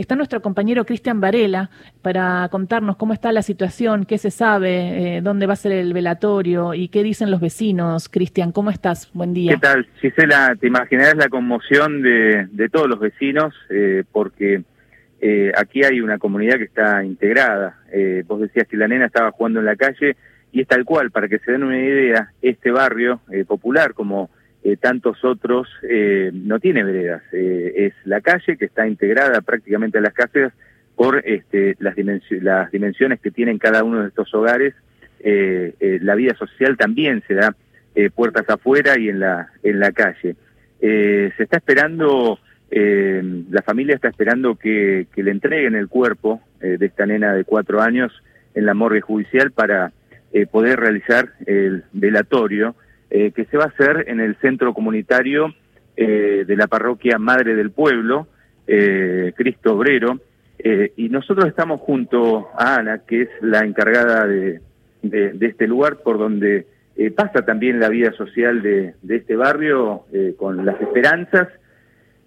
está nuestro compañero Cristian Varela para contarnos cómo está la situación, qué se sabe, eh, dónde va a ser el velatorio y qué dicen los vecinos. Cristian, ¿cómo estás? Buen día. ¿Qué tal, Gisela? Te imaginarás la conmoción de, de todos los vecinos eh, porque eh, aquí hay una comunidad que está integrada. Eh, vos decías que la nena estaba jugando en la calle y es tal cual, para que se den una idea, este barrio popular como eh, tantos otros eh, no tiene veredas, eh, es la calle que está integrada prácticamente a las casas por este, las, dimensi las dimensiones que tienen cada uno de estos hogares. Eh, eh, la vida social también se da puertas afuera y en la, en la calle. Se está esperando eh, la familia está esperando que, le entreguen el cuerpo de esta nena de cuatro años en la morgue judicial para eh, poder realizar el velatorio eh, que se va a hacer en el centro comunitario eh, de la parroquia Madre del Pueblo, eh, Cristo Obrero, eh, y nosotros estamos junto a Ana, que es la encargada de, de, este lugar por donde eh, pasa también la vida social de, de este barrio eh, con las esperanzas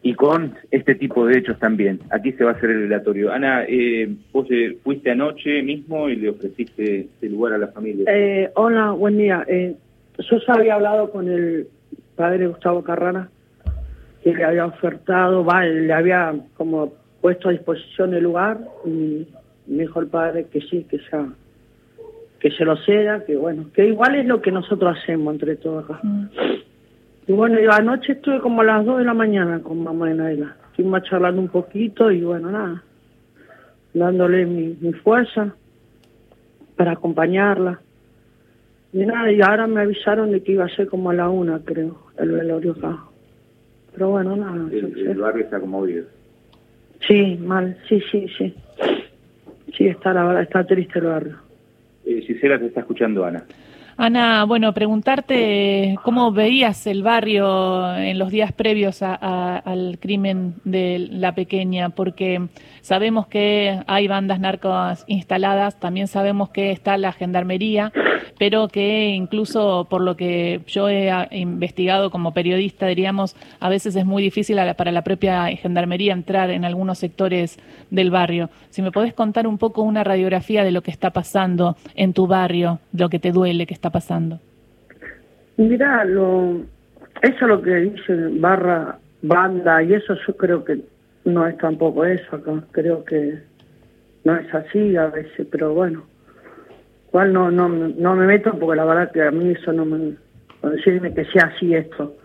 y con este tipo de hechos también. Aquí se va a hacer el velatorio. Ana, eh, vos eh, fuiste anoche mismo y le ofreciste este lugar a la familia. Eh, hola, buen día. Yo ya había hablado con el padre Gustavo Carrara, que le había ofertado, va, le había como puesto a disposición el lugar y me dijo el padre que sí, que ya que se lo ceda, que bueno, que igual es lo que nosotros hacemos entre todos acá. Mm. Y bueno, yo anoche estuve como a las 2 de la mañana con mamá de Naila. Estuvimos charlando un poquito y bueno, nada, dándole mi, mi fuerza para acompañarla. Y nada, y ahora me avisaron de que iba a ser como a la una, creo, el velorio acá. Pero bueno, nada. el, barrio está conmovido. Sí, mal, sí, sí, sí. Sí, está la verdad, está triste el barrio. Eh, Gisela te está escuchando, Ana. Ana, bueno, preguntarte cómo veías el barrio en los días previos a- a- al crimen de la pequeña, porque sabemos que hay bandas narcos instaladas, también sabemos que está la gendarmería, pero que incluso por lo que yo he investigado como periodista, diríamos, a veces es muy difícil para la propia gendarmería entrar en algunos sectores del barrio. Si me podés contar un poco una radiografía de lo que está pasando en tu barrio, lo que te duele que está pasando. Mira, lo, eso es lo que dice barra, banda, y eso yo creo que no es tampoco eso acá. Creo que no es así a veces, pero bueno. Igual no, no, no me meto porque la verdad que a mí eso no me... decirme que sea así esto.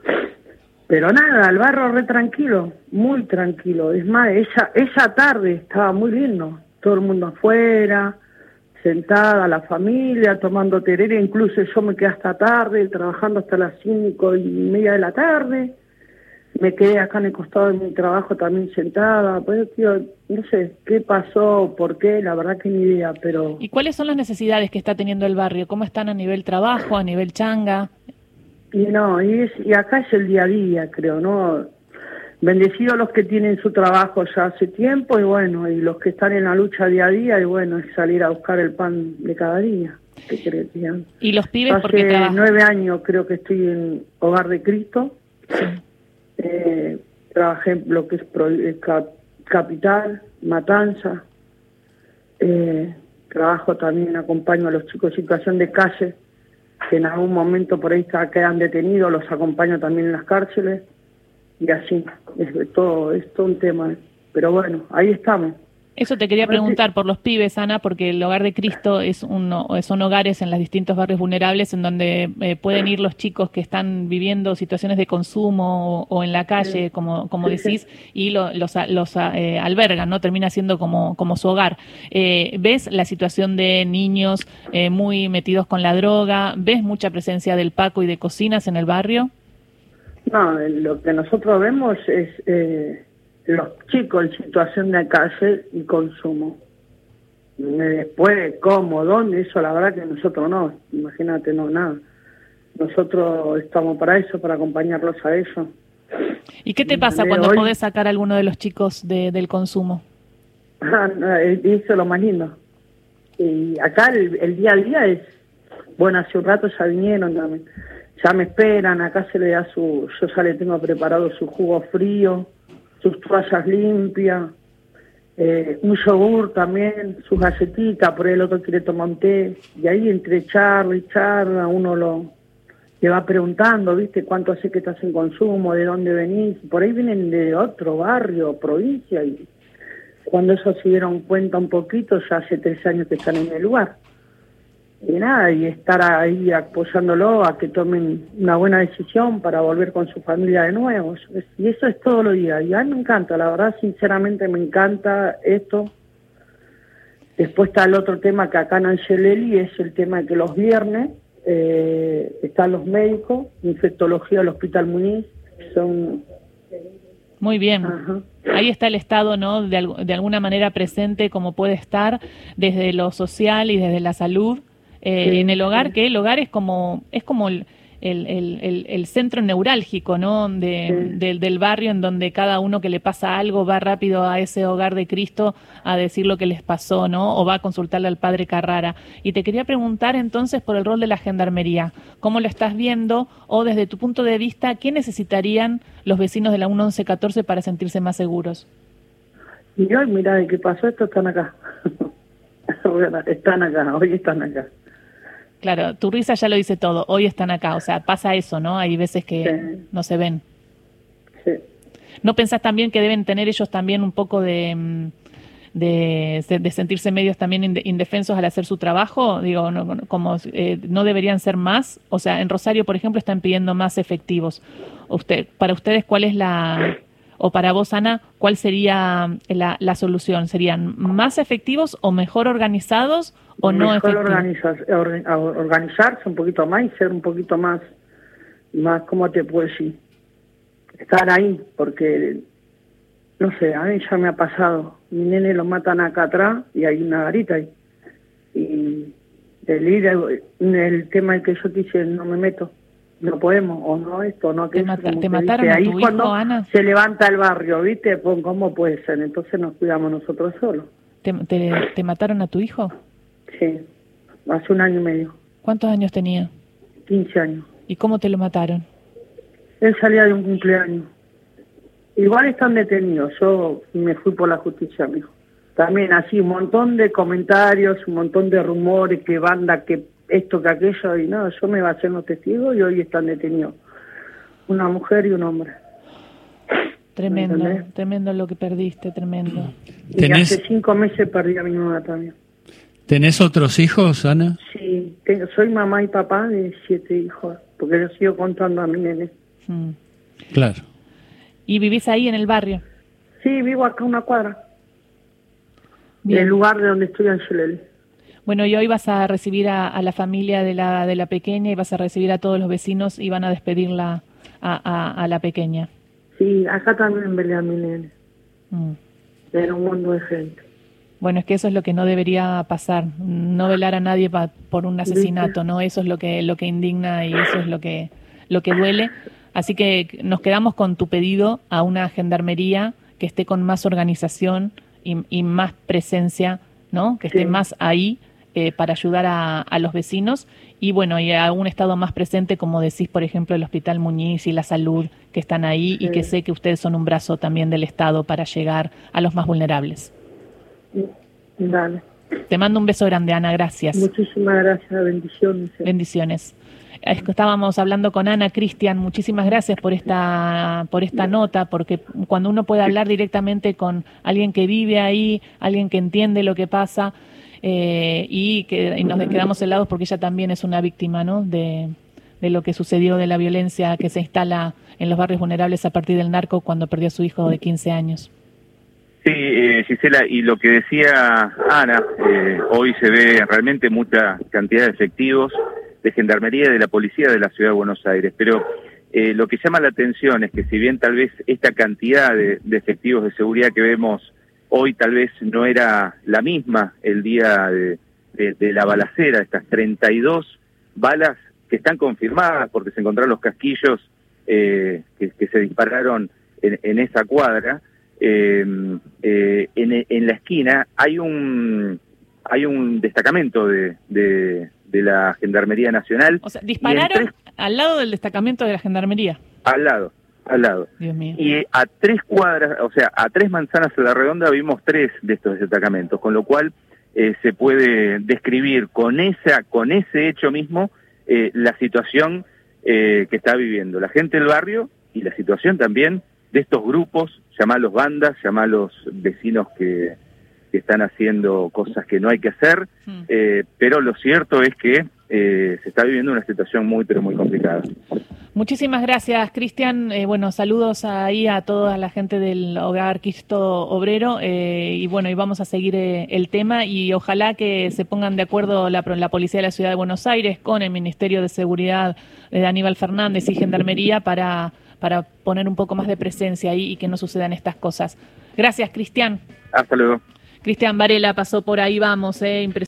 Pero nada, el barrio re tranquilo, muy tranquilo. Es más, esa, esa tarde estaba muy lindo. Todo el mundo afuera, sentada, la familia, tomando terera. Incluso yo me quedé hasta tarde, trabajando hasta las cinco y media de la tarde. Me quedé acá en el costado de mi trabajo también sentada. Pues, tío, no sé qué pasó, por qué, la verdad que ni idea, pero... ¿Y cuáles son las necesidades que está teniendo el barrio? ¿Cómo están a nivel trabajo, a nivel changa? Y no, y, es, y acá es el día a día, creo, ¿no? Bendecidos los que tienen su trabajo ya hace tiempo y bueno, y los que están en la lucha día a día y bueno, es salir a buscar el pan de cada día. ¿Y los pibes porque Hace nueve años creo que estoy en Hogar de Cristo. Sí. Eh, trabajé en lo que es Pro- eh, Cap- Capital, Matanza. Eh, trabajo también, acompaño a los chicos en situación de calle, que en algún momento por ahí quedan detenidos, los acompaño también en las cárceles. Y así, es todo, es todo un tema. Pero bueno, ahí estamos. Eso te quería preguntar por los pibes, Ana, porque el Hogar de Cristo es uno, son hogares en los distintos barrios vulnerables en donde eh, pueden ir los chicos que están viviendo situaciones de consumo o, o en la calle, como, como decís, y lo- los, los eh, albergan, ¿no? Termina siendo como, como su hogar. Eh, ¿Ves la situación de niños eh, muy metidos con la droga? ¿Ves mucha presencia del Paco y de cocinas en el barrio? No, lo que nosotros vemos es eh, los chicos en situación de calle y consumo. Después, cómo, dónde, eso la verdad que nosotros no, imagínate, no, nada. Nosotros estamos para eso, para acompañarlos a eso. ¿Y qué te pasa cuando hoy- podés sacar a alguno de los chicos de- del consumo? Ah, eh, Eso es lo más lindo. Y acá el, el día a día es, bueno, hace un rato ya vinieron, me, ya me esperan, acá se le da su, yo ya le tengo preparado su jugo frío, sus toallas limpias, eh, un yogur también, sus galletitas, por ahí el otro quiere tomar un té, y ahí entre charla y charla uno lo le va preguntando, ¿viste? ¿Cuánto hace que estás en consumo? ¿De dónde venís? Por ahí vienen de otro barrio, provincia, y cuando eso se dieron cuenta un poquito, ya hace tres años que están en el lugar. Y nada, y estar ahí apoyándolo a que tomen una buena decisión para volver con su familia de nuevo. Y eso es todo lo día. Y a mí me encanta, la verdad, sinceramente me encanta esto. Después está el otro tema que acá en Angelelli es el tema de que los viernes eh, están los médicos, infectología del Hospital Muniz, son... Muy bien. Ahí está el Estado, ¿no? De, de alguna manera presente como puede estar desde lo social y desde la salud eh, en el hogar, que el hogar es como, es como el, el, el, centro neurálgico ¿no? De, del barrio en donde cada uno que le pasa algo va rápido a ese hogar de Cristo a decir lo que les pasó ¿no? o va a consultarle al padre Carrara. Y te quería preguntar entonces por el rol de la gendarmería, ¿cómo lo estás viendo o desde tu punto de vista, qué necesitarían los vecinos de la 1114 para sentirse más seguros? Y hoy, mira, de qué pasó esto, están acá. están acá, hoy están acá. Claro, tu risa ya lo dice todo. Hoy están acá, o sea, pasa eso, ¿no? Hay veces que no se ven. Sí. ¿No pensás también que deben tener ellos también un poco de, mm, de, sentirse medios también indefensos al hacer su trabajo? Digo, no, como eh, no deberían ser más. O sea, en Rosario, por ejemplo, están pidiendo más efectivos. Usted, para ustedes, ¿cuál es la, o para vos, Ana, cuál sería la, la solución? ¿Serían más efectivos o mejor organizados? o no mejor organizarse un poquito más y ser un poquito más, más, ¿cómo te puedo decir? Estar ahí, porque, no sé, a mí ya me ha pasado. Mi nene lo matan acá atrás y hay una garita ahí. Y el el tema es que yo quise, no me meto. No podemos, o no esto, no aquello. ¿Te, mataron a tu hijo, Ana? Se levanta el barrio, ¿viste? ¿Cómo puede ser? Entonces nos cuidamos nosotros solos. ¿Te, te, te mataron a tu hijo? Sí, hace un año y medio. ¿Cuántos años tenía? 15 años. ¿Y cómo te lo mataron? Él salía de un cumpleaños. Igual están detenidos, yo me fui por la justicia, mijo. También así, un montón de comentarios, un montón de rumores, que banda, que esto, que aquello, y no, yo me iba a hacer los testigos y hoy están detenidos. Una mujer y un hombre. Tremendo, tremendo lo que perdiste, tremendo. Y hace cinco meses perdí a mi mamá también. ¿Tenés otros hijos, Ana? Sí, soy mamá y papá de siete hijos, porque yo sigo contando a mi nene. Mm. Claro. ¿Y vivís ahí en el barrio? Sí, vivo acá una cuadra. En el lugar de donde estoy en Chelel. Bueno, y hoy vas a recibir a, la familia de la, de la pequeña y vas a recibir a todos los vecinos y van a despedirla a, a, la pequeña. Sí, acá también velé a mi nene. Mm. Era un mundo de gente. Bueno, es que eso es lo que no debería pasar, no velar a nadie por un asesinato, ¿no? Eso es lo que lo que indigna y eso es lo que lo que duele. Así que nos quedamos con tu pedido a una gendarmería que esté con más organización y, más presencia, ¿no? Que esté más ahí eh, para ayudar a, a, los vecinos y bueno, y a un estado más presente, como decís, por ejemplo, el Hospital Muñiz y la salud que están ahí y que sé que ustedes son un brazo también del Estado para llegar a los más vulnerables. Dale. Te mando un beso grande, Ana, gracias. Muchísimas gracias, bendiciones. Bendiciones. Estábamos hablando con Ana Cristian, muchísimas gracias por esta, por esta nota, porque cuando uno puede hablar directamente con alguien que vive ahí, alguien que entiende lo que pasa, eh, y que nos quedamos helados porque ella también es una víctima ¿no? de, de lo que sucedió, de la violencia que se instala en los barrios vulnerables a partir del narco cuando perdió a su hijo de 15 años. Sí, eh, Gisela, y lo que decía Ana, eh, hoy se ve realmente mucha cantidad de efectivos de gendarmería y de la policía de la ciudad de Buenos Aires, pero eh, lo que llama la atención es que si bien tal vez esta cantidad de, efectivos de seguridad que vemos hoy tal vez no era la misma el día de, la balacera, estas 32 balas que están confirmadas porque se encontraron los casquillos que, se dispararon en esa cuadra, Em, eh, en, la esquina hay un hay un destacamento de, de, la Gendarmería Nacional. O sea, dispararon al lado del destacamento de la Gendarmería. Al lado. Al lado. Dios mío. Y a tres cuadras, o sea, a tres manzanas a la redonda vimos tres de estos destacamentos, con lo cual eh, se puede describir con esa, con ese hecho mismo eh, la situación eh, que está viviendo la gente del barrio y la situación también de estos grupos, llamalos bandas, llamalos vecinos que, que están haciendo cosas que no hay que hacer, Mm. eh, pero lo cierto es que eh, se está viviendo una situación muy, pero muy complicada. Muchísimas gracias, Cristian. Eh, bueno, saludos ahí a toda la gente del Hogar Cristo Obrero. eh, y bueno, y vamos a seguir eh, el tema y ojalá que se pongan de acuerdo la, la Policía de la Ciudad de Buenos Aires con el Ministerio de Seguridad de Aníbal Fernández y Gendarmería para, para poner un poco más de presencia ahí y que no sucedan estas cosas. Gracias, Cristian. Hasta luego. Cristian Varela pasó por ahí, vamos, eh,